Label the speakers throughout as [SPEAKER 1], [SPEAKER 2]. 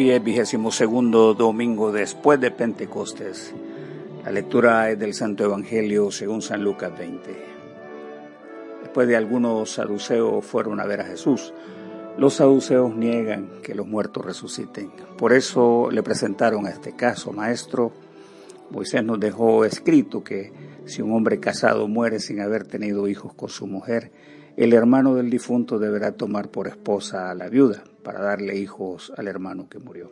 [SPEAKER 1] Hoy es vigésimo segundo domingo después de Pentecostés. La lectura es del Santo Evangelio según San Lucas 20. Después de algunos saduceos fueron a ver a Jesús. Los saduceos niegan que los muertos resuciten. Por eso le presentaron a este caso, maestro. Moisés nos dejó escrito que si un hombre casado muere sin haber tenido hijos con su mujer, el hermano del difunto deberá tomar por esposa a la viuda para darle hijos al hermano que murió.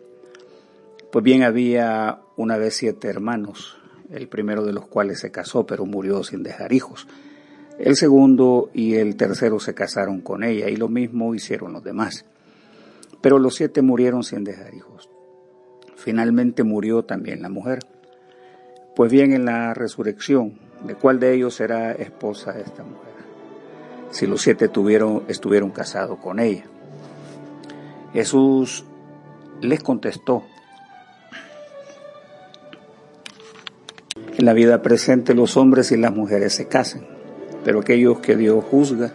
[SPEAKER 1] Pues bien, había una vez siete hermanos, el primero de los cuales se casó pero murió sin dejar hijos. El segundo y el tercero se casaron con ella y lo mismo hicieron los demás. Pero los siete murieron sin dejar hijos. Finalmente murió también la mujer. Pues bien, en la resurrección, ¿de cuál de ellos será esposa esta mujer? Si los siete tuvieron, estuvieron casados con ella. Jesús les contestó, en la vida presente los hombres y las mujeres se casan, pero aquellos que Dios juzga,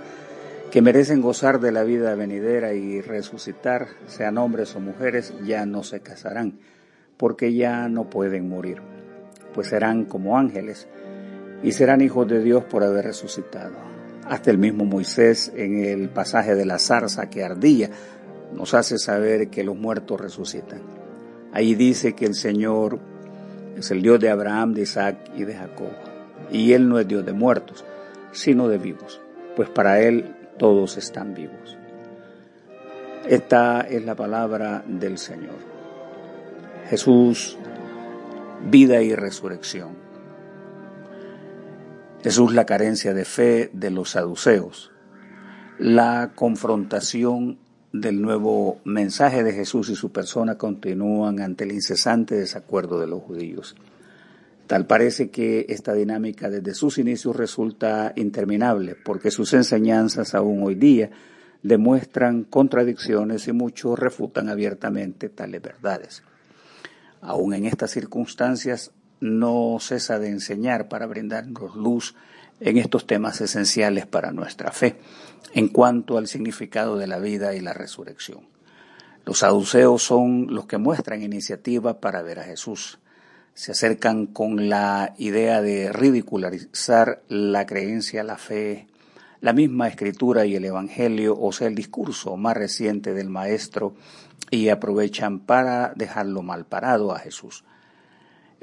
[SPEAKER 1] que merecen gozar de la vida venidera y resucitar, sean hombres o mujeres, ya no se casarán, porque ya no pueden morir, pues serán como ángeles y serán hijos de Dios por haber resucitado. Hasta el mismo Moisés en el pasaje de la zarza que ardía nos hace saber que los muertos resucitan. Ahí dice que el Señor es el Dios de Abraham, de Isaac y de Jacob. Y Él no es Dios de muertos, sino de vivos, pues para Él todos están vivos. Esta es la palabra del Señor. Jesús, vida y resurrección. Jesús, la carencia de fe de los saduceos, la confrontación del nuevo mensaje de Jesús y su persona continúan ante el incesante desacuerdo de los judíos. Tal parece que esta dinámica desde sus inicios resulta interminable, porque sus enseñanzas aún hoy día demuestran contradicciones y muchos refutan abiertamente tales verdades. Aún en estas circunstancias no cesa de enseñar para brindarnos luz en estos temas esenciales para nuestra fe en cuanto al significado de la vida y la resurrección. Los saduceos son los que muestran iniciativa para ver a Jesús. Se acercan con la idea de ridicularizar la creencia, la fe, la misma escritura y el Evangelio, o sea, el discurso más reciente del Maestro, y aprovechan para dejarlo mal parado a Jesús.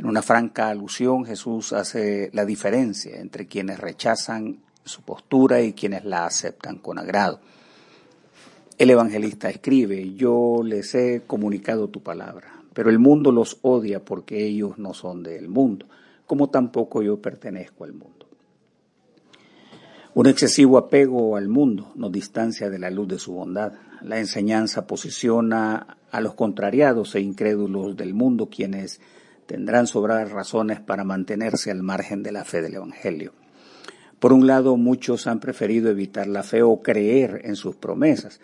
[SPEAKER 1] En una franca alusión, Jesús hace la diferencia entre quienes rechazan su postura y quienes la aceptan con agrado. El evangelista escribe, yo les he comunicado tu palabra, pero el mundo los odia porque ellos no son del mundo, como tampoco yo pertenezco al mundo. Un excesivo apego al mundo nos distancia de la luz de su bondad. La enseñanza posiciona a los contrariados e incrédulos del mundo quienes tendrán sobradas razones para mantenerse al margen de la fe del Evangelio. Por un lado, muchos han preferido evitar la fe o creer en sus promesas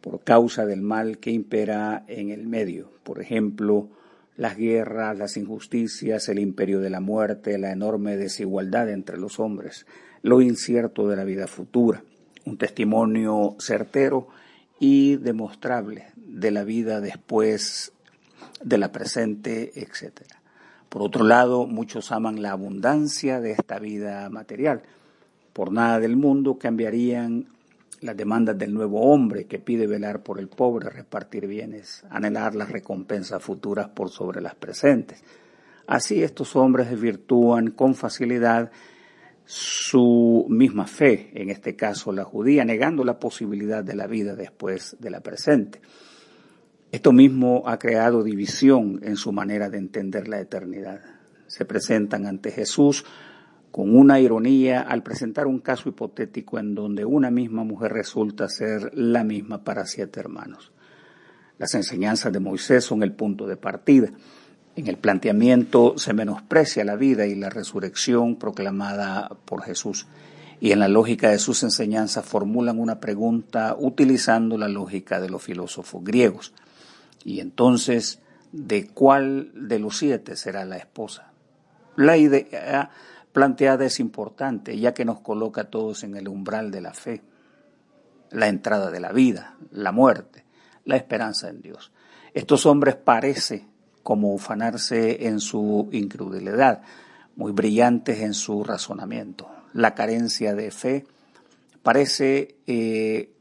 [SPEAKER 1] por causa del mal que impera en el medio. Por ejemplo, las guerras, las injusticias, el imperio de la muerte, la enorme desigualdad entre los hombres, lo incierto de la vida futura, un testimonio certero y demostrable de la vida después de la presente, etc. Por otro lado, muchos aman la abundancia de esta vida material, por nada del mundo cambiarían las demandas del nuevo hombre que pide velar por el pobre, repartir bienes, anhelar las recompensas futuras por sobre las presentes. Así estos hombres desvirtúan con facilidad su misma fe, en este caso la judía, negando la posibilidad de la vida después de la presente. Esto mismo ha creado división en su manera de entender la eternidad. Se presentan ante Jesús con una ironía al presentar un caso hipotético en donde una misma mujer resulta ser la misma para siete hermanos. Las enseñanzas de Moisés son el punto de partida. En el planteamiento se menosprecia la vida y la resurrección proclamada por Jesús. Y en la lógica de sus enseñanzas formulan una pregunta utilizando la lógica de los filósofos griegos. Y entonces, ¿de cuál de los siete será la esposa? La idea planteada es importante, ya que nos coloca a todos en el umbral de la fe, la entrada de la vida, la muerte, la esperanza en Dios. Estos hombres parece como ufanarse en su incredulidad, muy brillantes en su razonamiento. La carencia de fe parece eh,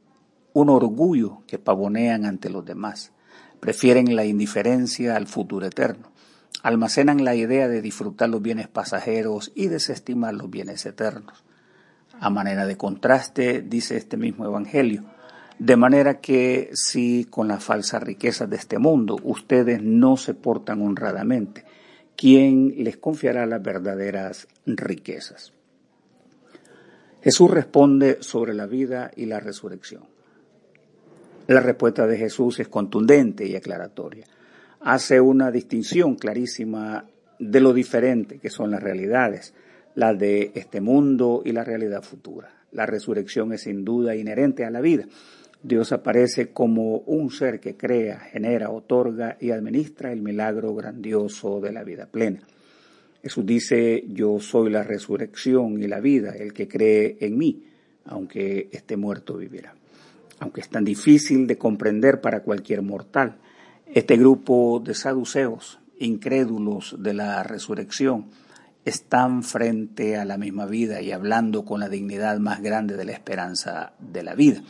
[SPEAKER 1] un orgullo que pavonean ante los demás. Prefieren la indiferencia al futuro eterno. Almacenan la idea de disfrutar los bienes pasajeros y desestimar los bienes eternos. A manera de contraste, dice este mismo Evangelio, de manera que si con las falsas riquezas de este mundo ustedes no se portan honradamente, ¿quién les confiará las verdaderas riquezas? Jesús responde sobre la vida y la resurrección. La respuesta de Jesús es contundente y aclaratoria. Hace una distinción clarísima de lo diferente que son las realidades, las de este mundo y la realidad futura. La resurrección es sin duda inherente a la vida. Dios aparece como un ser que crea, genera, otorga y administra el milagro grandioso de la vida plena. Jesús dice, yo soy la resurrección y la vida, el que cree en mí, aunque esté muerto vivirá aunque es tan difícil de comprender para cualquier mortal. Este grupo de saduceos, incrédulos de la resurrección, están frente a la misma vida y hablando con la dignidad más grande de la esperanza de la vida.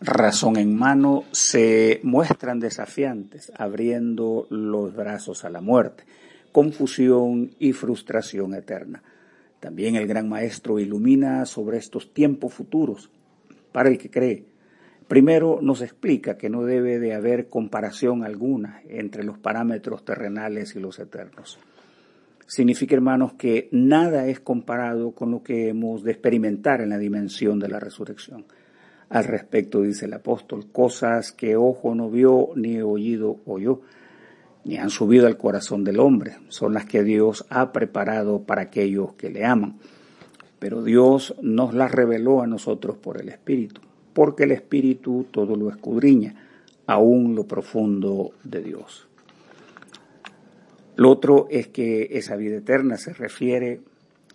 [SPEAKER 1] Razón en mano se muestran desafiantes, abriendo los brazos a la muerte, confusión y frustración eterna. También el gran maestro ilumina sobre estos tiempos futuros para el que cree Primero nos explica que no debe de haber comparación alguna entre los parámetros terrenales y los eternos. Significa, hermanos, que nada es comparado con lo que hemos de experimentar en la dimensión de la resurrección. Al respecto, dice el apóstol, cosas que ojo no vio, ni oído oyó, ni han subido al corazón del hombre, son las que Dios ha preparado para aquellos que le aman. Pero Dios nos las reveló a nosotros por el Espíritu porque el Espíritu todo lo escudriña, aún lo profundo de Dios. Lo otro es que esa vida eterna se refiere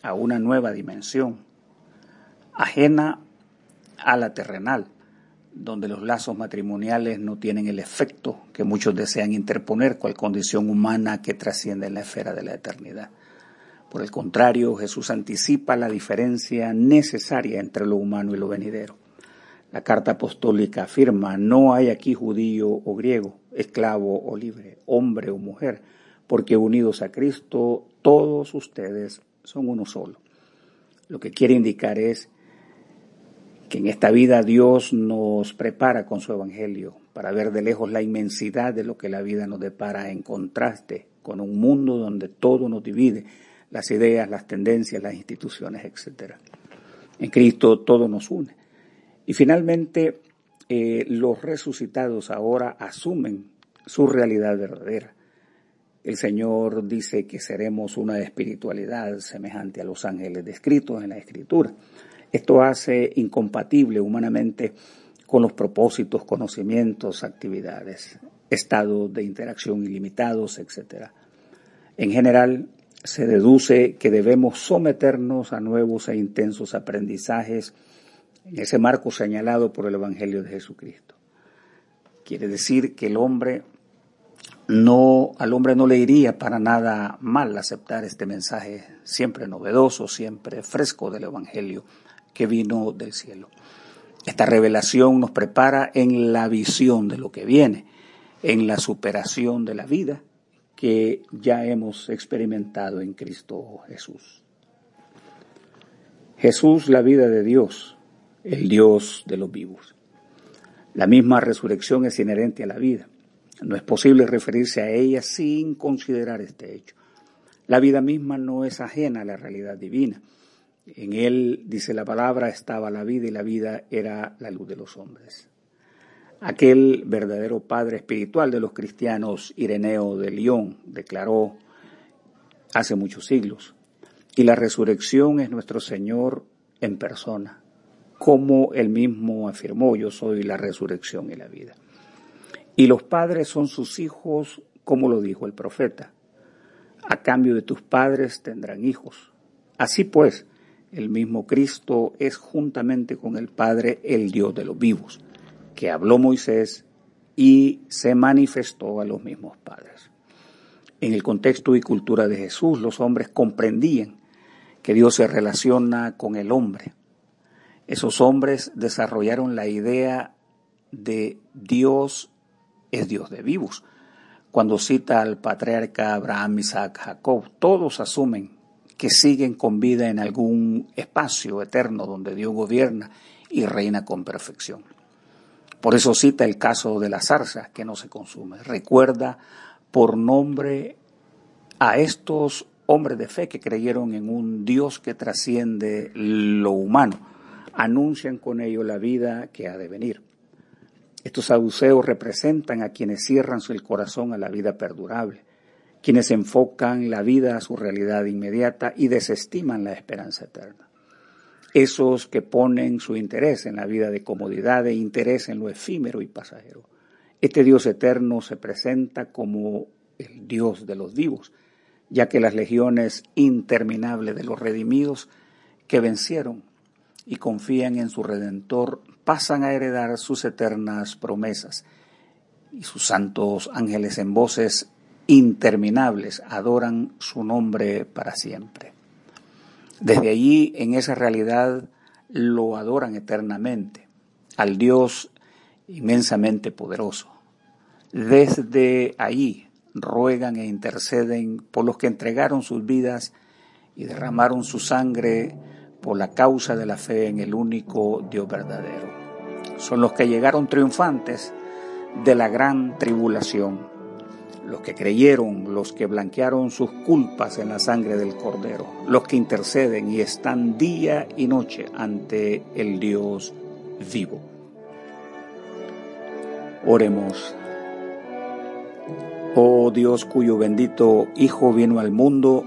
[SPEAKER 1] a una nueva dimensión, ajena a la terrenal, donde los lazos matrimoniales no tienen el efecto que muchos desean interponer cual condición humana que trasciende en la esfera de la eternidad. Por el contrario, Jesús anticipa la diferencia necesaria entre lo humano y lo venidero. La carta apostólica afirma, no hay aquí judío o griego, esclavo o libre, hombre o mujer, porque unidos a Cristo todos ustedes son uno solo. Lo que quiere indicar es que en esta vida Dios nos prepara con su Evangelio para ver de lejos la inmensidad de lo que la vida nos depara en contraste con un mundo donde todo nos divide, las ideas, las tendencias, las instituciones, etc. En Cristo todo nos une. Y finalmente, eh, los resucitados ahora asumen su realidad verdadera. El Señor dice que seremos una espiritualidad semejante a los ángeles descritos en la Escritura. Esto hace incompatible humanamente con los propósitos, conocimientos, actividades, estados de interacción ilimitados, etc. En general, se deduce que debemos someternos a nuevos e intensos aprendizajes en ese marco señalado por el Evangelio de Jesucristo. Quiere decir que el hombre no, al hombre no le iría para nada mal aceptar este mensaje siempre novedoso, siempre fresco del Evangelio que vino del cielo. Esta revelación nos prepara en la visión de lo que viene, en la superación de la vida que ya hemos experimentado en Cristo Jesús. Jesús, la vida de Dios, el Dios de los vivos. La misma resurrección es inherente a la vida. No es posible referirse a ella sin considerar este hecho. La vida misma no es ajena a la realidad divina. En él, dice la palabra, estaba la vida y la vida era la luz de los hombres. Aquel verdadero padre espiritual de los cristianos, Ireneo de León, declaró hace muchos siglos, y la resurrección es nuestro Señor en persona, como él mismo afirmó, yo soy la resurrección y la vida. Y los padres son sus hijos, como lo dijo el profeta. A cambio de tus padres tendrán hijos. Así pues, el mismo Cristo es juntamente con el Padre el Dios de los vivos, que habló Moisés y se manifestó a los mismos padres. En el contexto y cultura de Jesús, los hombres comprendían que Dios se relaciona con el hombre. Esos hombres desarrollaron la idea de Dios es Dios de vivos. Cuando cita al patriarca Abraham, Isaac, Jacob, todos asumen que siguen con vida en algún espacio eterno donde Dios gobierna y reina con perfección. Por eso cita el caso de la zarza que no se consume. Recuerda por nombre a estos hombres de fe que creyeron en un Dios que trasciende lo humano. Anuncian con ello la vida que ha de venir. Estos saduceos representan a quienes cierran su corazón a la vida perdurable, quienes enfocan la vida a su realidad inmediata y desestiman la esperanza eterna. Esos que ponen su interés en la vida de comodidad e interés en lo efímero y pasajero. Este Dios eterno se presenta como el Dios de los vivos, ya que las legiones interminables de los redimidos que vencieron y confían en su Redentor pasan a heredar sus eternas promesas y sus santos ángeles en voces interminables adoran su nombre para siempre. Desde allí, en esa realidad, lo adoran eternamente, al Dios inmensamente poderoso. Desde ahí ruegan e interceden por los que entregaron sus vidas y derramaron su sangre por la causa de la fe en el único Dios verdadero. Son los que llegaron triunfantes de la gran tribulación, los que creyeron, los que blanquearon sus culpas en la sangre del Cordero, los que interceden y están día y noche ante el Dios vivo. Oremos. Oh Dios cuyo bendito Hijo vino al mundo,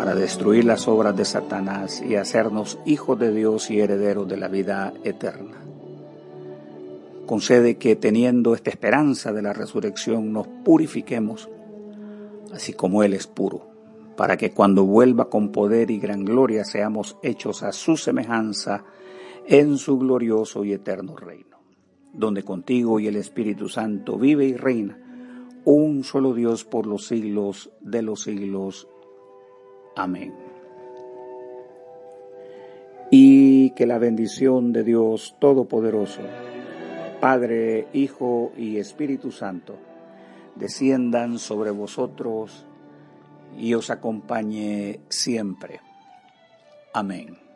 [SPEAKER 1] para destruir las obras de Satanás y hacernos hijos de Dios y herederos de la vida eterna. Concede que teniendo esta esperanza de la resurrección nos purifiquemos, así como Él es puro, para que cuando vuelva con poder y gran gloria seamos hechos a su semejanza en su glorioso y eterno reino, donde contigo y el Espíritu Santo vive y reina, un solo Dios por los siglos de los siglos. Amén. Y que la bendición de Dios Todopoderoso, Padre, Hijo y Espíritu Santo, desciendan sobre vosotros y os acompañe siempre. Amén.